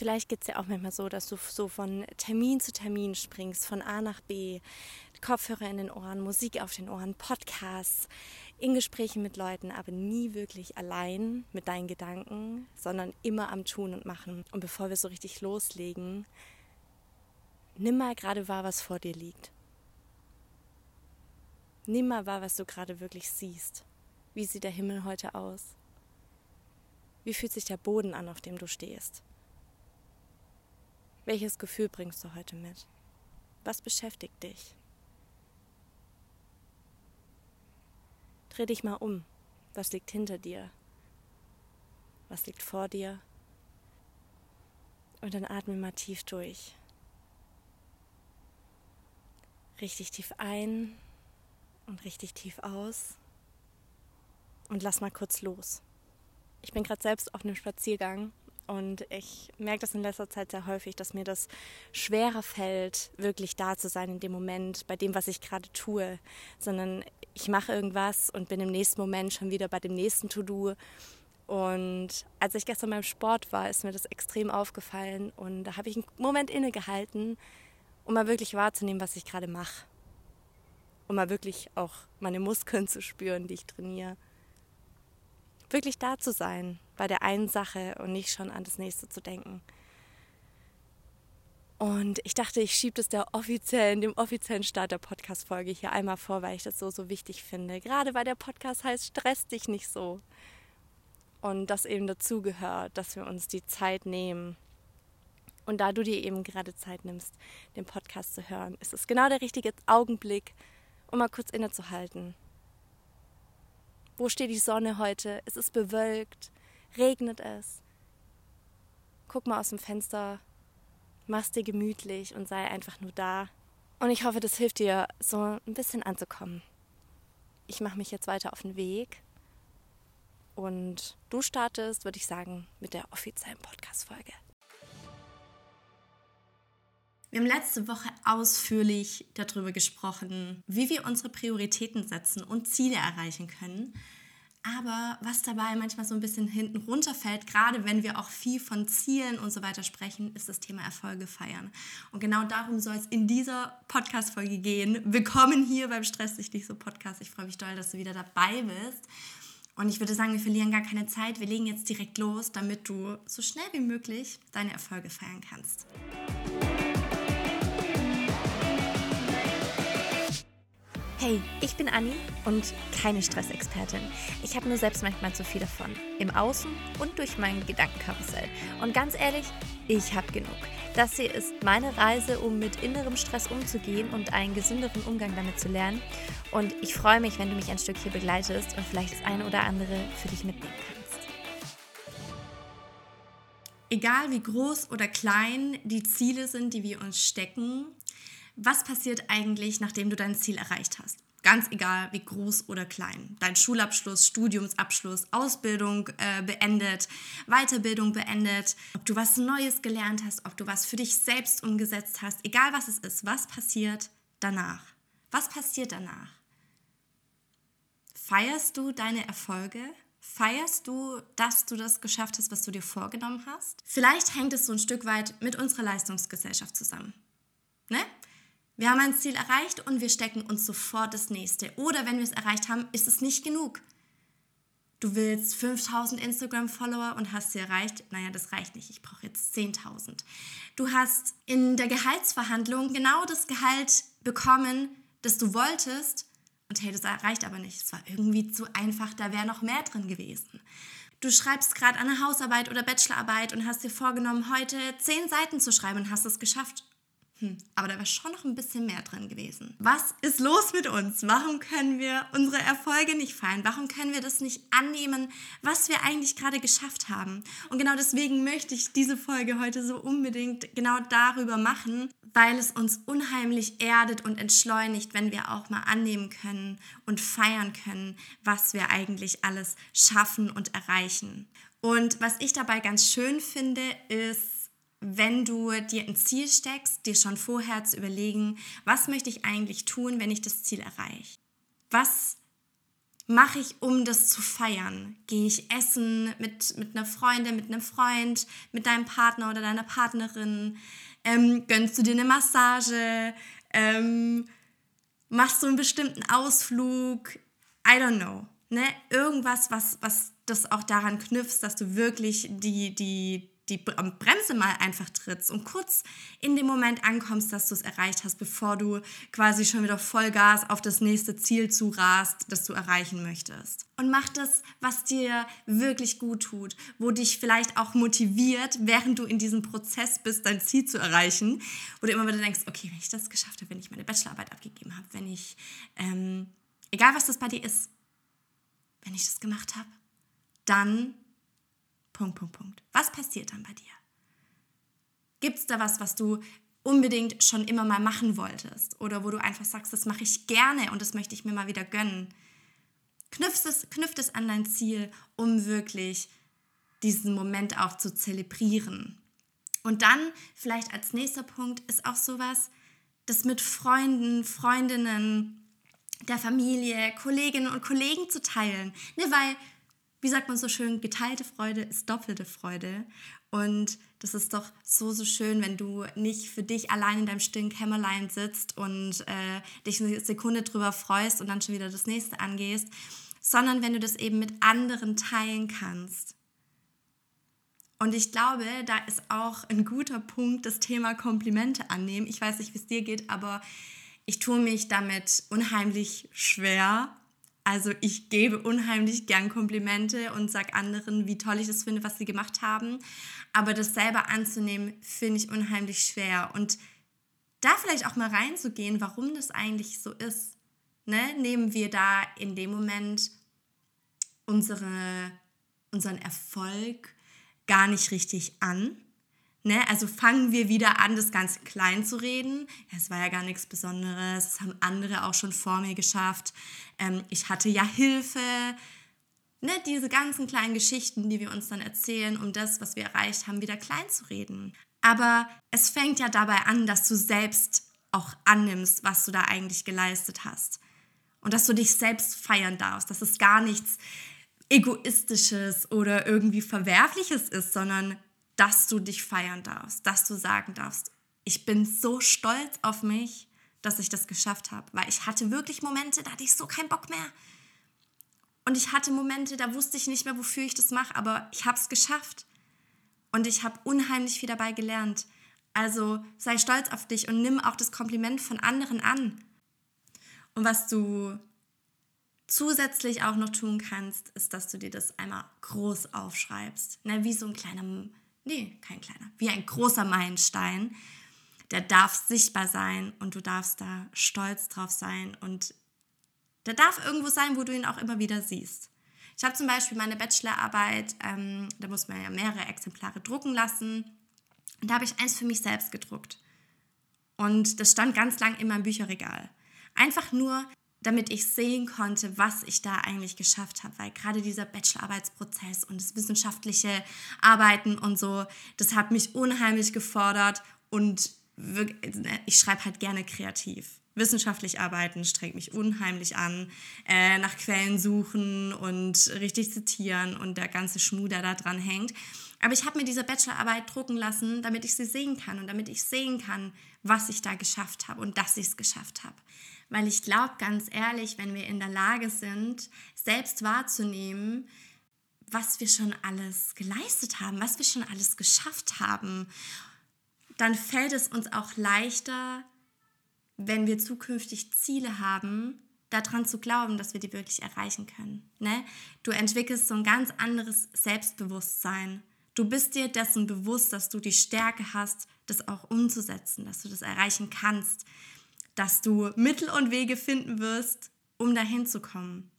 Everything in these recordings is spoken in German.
Vielleicht geht es ja auch manchmal so, dass du so von Termin zu Termin springst, von A nach B, Kopfhörer in den Ohren, Musik auf den Ohren, Podcasts, in Gesprächen mit Leuten, aber nie wirklich allein mit deinen Gedanken, sondern immer am Tun und Machen. Und bevor wir so richtig loslegen, nimm mal gerade wahr, was vor dir liegt. Nimm mal wahr, was du gerade wirklich siehst. Wie sieht der Himmel heute aus? Wie fühlt sich der Boden an, auf dem du stehst? Welches Gefühl bringst du heute mit? Was beschäftigt dich? Dreh dich mal um. Was liegt hinter dir? Was liegt vor dir? Und dann atme mal tief durch. Richtig tief ein und richtig tief aus. Und lass mal kurz los. Ich bin gerade selbst auf einem Spaziergang und ich merke das in letzter Zeit sehr häufig, dass mir das schwerer fällt, wirklich da zu sein in dem Moment, bei dem, was ich gerade tue, sondern ich mache irgendwas und bin im nächsten Moment schon wieder bei dem nächsten To-Do. Und als ich gestern beim Sport war, ist mir das extrem aufgefallen und da habe ich einen Moment innegehalten, um mal wirklich wahrzunehmen, was ich gerade mache. Um mal wirklich auch meine Muskeln zu spüren, die ich trainiere wirklich da zu sein bei der einen Sache und nicht schon an das nächste zu denken. Und ich dachte, ich schiebe das der offiziellen, dem offiziellen Start der Podcast-Folge hier einmal vor, weil ich das so, so wichtig finde. Gerade weil der Podcast heißt, stress dich nicht so. Und das eben dazugehört, dass wir uns die Zeit nehmen. Und da du dir eben gerade Zeit nimmst, den Podcast zu hören, ist es genau der richtige Augenblick, um mal kurz innezuhalten wo steht die Sonne heute? Es ist bewölkt. Regnet es? Guck mal aus dem Fenster. Mach's dir gemütlich und sei einfach nur da. Und ich hoffe, das hilft dir, so ein bisschen anzukommen. Ich mache mich jetzt weiter auf den Weg. Und du startest, würde ich sagen, mit der offiziellen Podcast-Folge. Wir haben letzte Woche ausführlich darüber gesprochen, wie wir unsere Prioritäten setzen und Ziele erreichen können. Aber was dabei manchmal so ein bisschen hinten runterfällt, gerade wenn wir auch viel von Zielen und so weiter sprechen, ist das Thema Erfolge feiern. Und genau darum soll es in dieser Podcast-Folge gehen. Willkommen hier beim Stress dich nicht so Podcast. Ich freue mich doll, dass du wieder dabei bist. Und ich würde sagen, wir verlieren gar keine Zeit. Wir legen jetzt direkt los, damit du so schnell wie möglich deine Erfolge feiern kannst. Hey, ich bin Anni und keine Stressexpertin. Ich habe nur selbst manchmal zu viel davon. Im Außen und durch mein Gedankenkarussell. Und ganz ehrlich, ich habe genug. Das hier ist meine Reise, um mit innerem Stress umzugehen und einen gesünderen Umgang damit zu lernen. Und ich freue mich, wenn du mich ein Stück hier begleitest und vielleicht das eine oder andere für dich mitnehmen kannst. Egal wie groß oder klein die Ziele sind, die wir uns stecken, was passiert eigentlich, nachdem du dein Ziel erreicht hast? Ganz egal, wie groß oder klein. Dein Schulabschluss, Studiumsabschluss, Ausbildung äh, beendet, Weiterbildung beendet, ob du was Neues gelernt hast, ob du was für dich selbst umgesetzt hast, egal was es ist, was passiert danach? Was passiert danach? Feierst du deine Erfolge? Feierst du, dass du das geschafft hast, was du dir vorgenommen hast? Vielleicht hängt es so ein Stück weit mit unserer Leistungsgesellschaft zusammen. Ne? Wir haben ein Ziel erreicht und wir stecken uns sofort das nächste. Oder wenn wir es erreicht haben, ist es nicht genug. Du willst 5000 Instagram-Follower und hast sie erreicht. Naja, das reicht nicht. Ich brauche jetzt 10.000. Du hast in der Gehaltsverhandlung genau das Gehalt bekommen, das du wolltest. Und hey, das reicht aber nicht. Es war irgendwie zu einfach. Da wäre noch mehr drin gewesen. Du schreibst gerade eine Hausarbeit oder Bachelorarbeit und hast dir vorgenommen, heute 10 Seiten zu schreiben und hast es geschafft. Hm, aber da wäre schon noch ein bisschen mehr drin gewesen. Was ist los mit uns? Warum können wir unsere Erfolge nicht feiern? Warum können wir das nicht annehmen, was wir eigentlich gerade geschafft haben? Und genau deswegen möchte ich diese Folge heute so unbedingt genau darüber machen, weil es uns unheimlich erdet und entschleunigt, wenn wir auch mal annehmen können und feiern können, was wir eigentlich alles schaffen und erreichen. Und was ich dabei ganz schön finde, ist, wenn du dir ein Ziel steckst, dir schon vorher zu überlegen, was möchte ich eigentlich tun, wenn ich das Ziel erreiche? Was mache ich, um das zu feiern? Gehe ich essen mit, mit einer Freundin, mit einem Freund, mit deinem Partner oder deiner Partnerin? Ähm, gönnst du dir eine Massage? Ähm, machst du einen bestimmten Ausflug? I don't know. Ne? Irgendwas, was, was das auch daran knüpft, dass du wirklich die, die, die Bremse mal einfach trittst und kurz in dem Moment ankommst, dass du es erreicht hast, bevor du quasi schon wieder Vollgas auf das nächste Ziel zurast, das du erreichen möchtest. Und mach das, was dir wirklich gut tut, wo dich vielleicht auch motiviert, während du in diesem Prozess bist, dein Ziel zu erreichen, wo du immer wieder denkst, okay, wenn ich das geschafft habe, wenn ich meine Bachelorarbeit abgegeben habe, wenn ich, ähm, egal was das bei dir ist, wenn ich das gemacht habe, dann Punkt, Punkt, Punkt. Was passiert dann bei dir? Gibt es da was, was du unbedingt schon immer mal machen wolltest? Oder wo du einfach sagst, das mache ich gerne und das möchte ich mir mal wieder gönnen? Knüpft es, knüpft es an dein Ziel, um wirklich diesen Moment auch zu zelebrieren. Und dann vielleicht als nächster Punkt ist auch sowas, das mit Freunden, Freundinnen, der Familie, Kolleginnen und Kollegen zu teilen. Ne, weil wie sagt man so schön, geteilte Freude ist doppelte Freude. Und das ist doch so, so schön, wenn du nicht für dich allein in deinem stillen Kämmerlein sitzt und äh, dich eine Sekunde drüber freust und dann schon wieder das nächste angehst, sondern wenn du das eben mit anderen teilen kannst. Und ich glaube, da ist auch ein guter Punkt das Thema Komplimente annehmen. Ich weiß nicht, wie es dir geht, aber ich tue mich damit unheimlich schwer, also ich gebe unheimlich gern Komplimente und sage anderen, wie toll ich das finde, was sie gemacht haben. Aber das selber anzunehmen, finde ich unheimlich schwer. Und da vielleicht auch mal reinzugehen, warum das eigentlich so ist. Ne? Nehmen wir da in dem Moment unsere, unseren Erfolg gar nicht richtig an? Ne? Also fangen wir wieder an, das Ganze klein zu reden. Es war ja gar nichts Besonderes, das haben andere auch schon vor mir geschafft. Ähm, ich hatte ja Hilfe. Ne? Diese ganzen kleinen Geschichten, die wir uns dann erzählen, um das, was wir erreicht haben, wieder klein zu reden. Aber es fängt ja dabei an, dass du selbst auch annimmst, was du da eigentlich geleistet hast. Und dass du dich selbst feiern darfst, dass es gar nichts Egoistisches oder irgendwie Verwerfliches ist, sondern dass du dich feiern darfst, dass du sagen darfst, ich bin so stolz auf mich, dass ich das geschafft habe, weil ich hatte wirklich Momente, da hatte ich so keinen Bock mehr. Und ich hatte Momente, da wusste ich nicht mehr, wofür ich das mache, aber ich habe es geschafft. Und ich habe unheimlich viel dabei gelernt. Also sei stolz auf dich und nimm auch das Kompliment von anderen an. Und was du zusätzlich auch noch tun kannst, ist, dass du dir das einmal groß aufschreibst. Ne, wie so ein kleiner nee, kein kleiner, wie ein großer Meilenstein. Der darf sichtbar sein und du darfst da stolz drauf sein und der darf irgendwo sein, wo du ihn auch immer wieder siehst. Ich habe zum Beispiel meine Bachelorarbeit, ähm, da muss man ja mehrere Exemplare drucken lassen und da habe ich eins für mich selbst gedruckt. Und das stand ganz lang in meinem Bücherregal. Einfach nur, damit ich sehen konnte, was ich da eigentlich geschafft habe. Weil gerade dieser Bachelorarbeitsprozess und das wissenschaftliche Arbeiten und so, das hat mich unheimlich gefordert und ich schreibe halt gerne kreativ. Wissenschaftlich arbeiten strengt mich unheimlich an, äh, nach Quellen suchen und richtig zitieren und der ganze Schmuh, der da dran hängt. Aber ich habe mir diese Bachelorarbeit drucken lassen, damit ich sie sehen kann und damit ich sehen kann, was ich da geschafft habe und dass ich es geschafft habe. Weil ich glaube ganz ehrlich, wenn wir in der Lage sind, selbst wahrzunehmen, was wir schon alles geleistet haben, was wir schon alles geschafft haben, dann fällt es uns auch leichter, wenn wir zukünftig Ziele haben, daran zu glauben, dass wir die wirklich erreichen können. Ne? Du entwickelst so ein ganz anderes Selbstbewusstsein. Du bist dir dessen bewusst, dass du die Stärke hast, das auch umzusetzen, dass du das erreichen kannst, dass du Mittel und Wege finden wirst, um dahin zu kommen.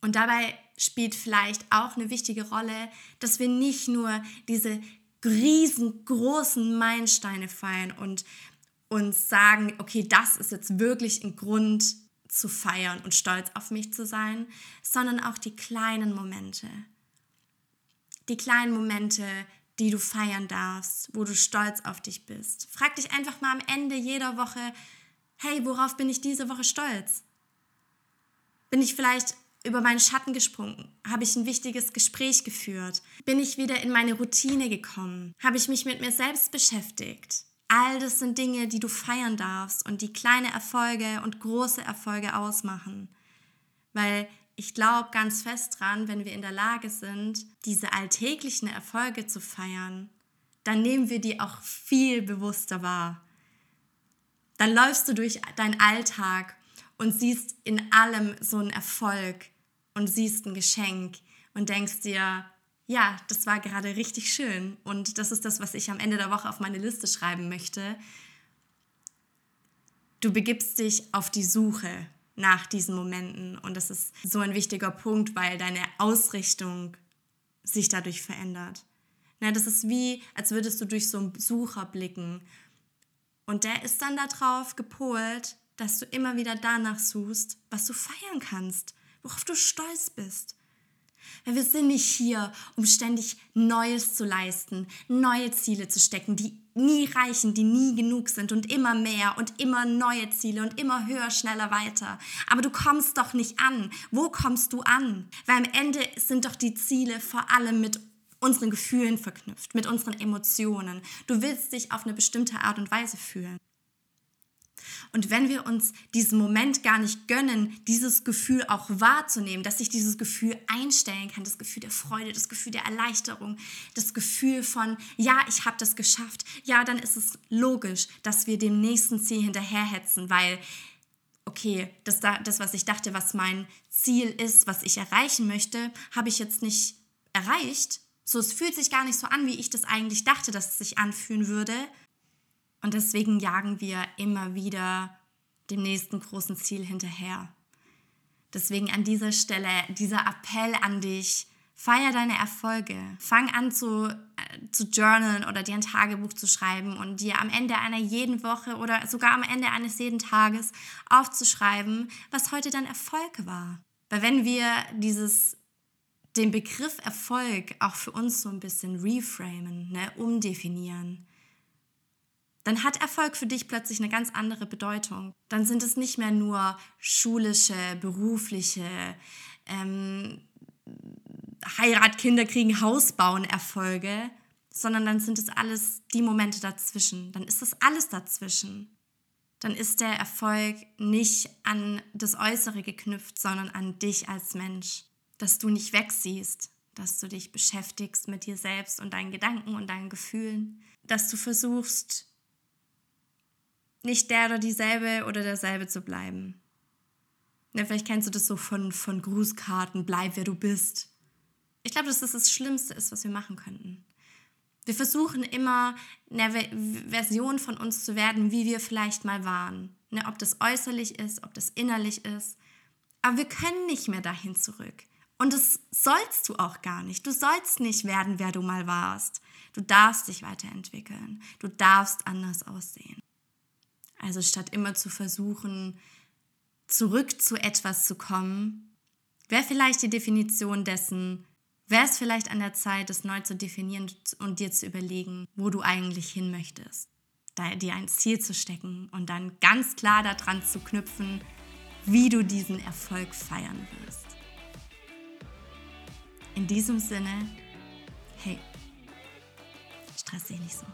Und dabei spielt vielleicht auch eine wichtige Rolle, dass wir nicht nur diese riesengroßen Meilensteine feiern und uns sagen, okay, das ist jetzt wirklich ein Grund zu feiern und stolz auf mich zu sein, sondern auch die kleinen Momente. Die kleinen Momente, die du feiern darfst, wo du stolz auf dich bist. Frag dich einfach mal am Ende jeder Woche, hey, worauf bin ich diese Woche stolz? Bin ich vielleicht über meinen Schatten gesprungen? Habe ich ein wichtiges Gespräch geführt? Bin ich wieder in meine Routine gekommen? Habe ich mich mit mir selbst beschäftigt? All das sind Dinge, die du feiern darfst und die kleine Erfolge und große Erfolge ausmachen. Weil ich glaube ganz fest dran, wenn wir in der Lage sind, diese alltäglichen Erfolge zu feiern, dann nehmen wir die auch viel bewusster wahr. Dann läufst du durch deinen Alltag und siehst in allem so einen Erfolg und siehst ein Geschenk und denkst dir, ja, das war gerade richtig schön und das ist das, was ich am Ende der Woche auf meine Liste schreiben möchte. Du begibst dich auf die Suche nach diesen Momenten. Und das ist so ein wichtiger Punkt, weil deine Ausrichtung sich dadurch verändert. Na, das ist wie, als würdest du durch so einen Sucher blicken. Und der ist dann darauf gepolt, dass du immer wieder danach suchst, was du feiern kannst, worauf du stolz bist. Weil wir sind nicht hier, um ständig Neues zu leisten, neue Ziele zu stecken, die nie reichen, die nie genug sind und immer mehr und immer neue Ziele und immer höher, schneller weiter. Aber du kommst doch nicht an. Wo kommst du an? Weil am Ende sind doch die Ziele vor allem mit unseren Gefühlen verknüpft, mit unseren Emotionen. Du willst dich auf eine bestimmte Art und Weise fühlen. Und wenn wir uns diesen Moment gar nicht gönnen, dieses Gefühl auch wahrzunehmen, dass sich dieses Gefühl einstellen kann, das Gefühl der Freude, das Gefühl der Erleichterung, das Gefühl von, ja, ich habe das geschafft, ja, dann ist es logisch, dass wir dem nächsten Ziel hinterherhetzen, weil, okay, das, das, was ich dachte, was mein Ziel ist, was ich erreichen möchte, habe ich jetzt nicht erreicht. So, es fühlt sich gar nicht so an, wie ich das eigentlich dachte, dass es sich anfühlen würde. Und deswegen jagen wir immer wieder dem nächsten großen Ziel hinterher. Deswegen an dieser Stelle dieser Appell an dich, feier deine Erfolge. Fang an zu, äh, zu journalen oder dir ein Tagebuch zu schreiben und dir am Ende einer jeden Woche oder sogar am Ende eines jeden Tages aufzuschreiben, was heute dein Erfolg war. Weil wenn wir dieses, den Begriff Erfolg auch für uns so ein bisschen reframen, ne, umdefinieren, dann hat Erfolg für dich plötzlich eine ganz andere Bedeutung. Dann sind es nicht mehr nur schulische, berufliche, ähm, Heirat, Kinder kriegen, Haus bauen Erfolge, sondern dann sind es alles die Momente dazwischen. Dann ist das alles dazwischen. Dann ist der Erfolg nicht an das Äußere geknüpft, sondern an dich als Mensch. Dass du nicht wegsiehst, dass du dich beschäftigst mit dir selbst und deinen Gedanken und deinen Gefühlen, dass du versuchst, nicht der oder dieselbe oder derselbe zu bleiben. Ja, vielleicht kennst du das so von, von Grußkarten, bleib wer du bist. Ich glaube, dass das das Schlimmste ist, was wir machen könnten. Wir versuchen immer eine Version von uns zu werden, wie wir vielleicht mal waren. Ne, ob das äußerlich ist, ob das innerlich ist. Aber wir können nicht mehr dahin zurück. Und das sollst du auch gar nicht. Du sollst nicht werden, wer du mal warst. Du darfst dich weiterentwickeln. Du darfst anders aussehen. Also statt immer zu versuchen, zurück zu etwas zu kommen, wäre vielleicht die Definition dessen, wäre es vielleicht an der Zeit, das neu zu definieren und dir zu überlegen, wo du eigentlich hin möchtest. Da, dir ein Ziel zu stecken und dann ganz klar daran zu knüpfen, wie du diesen Erfolg feiern wirst. In diesem Sinne, hey, stress dich nicht so.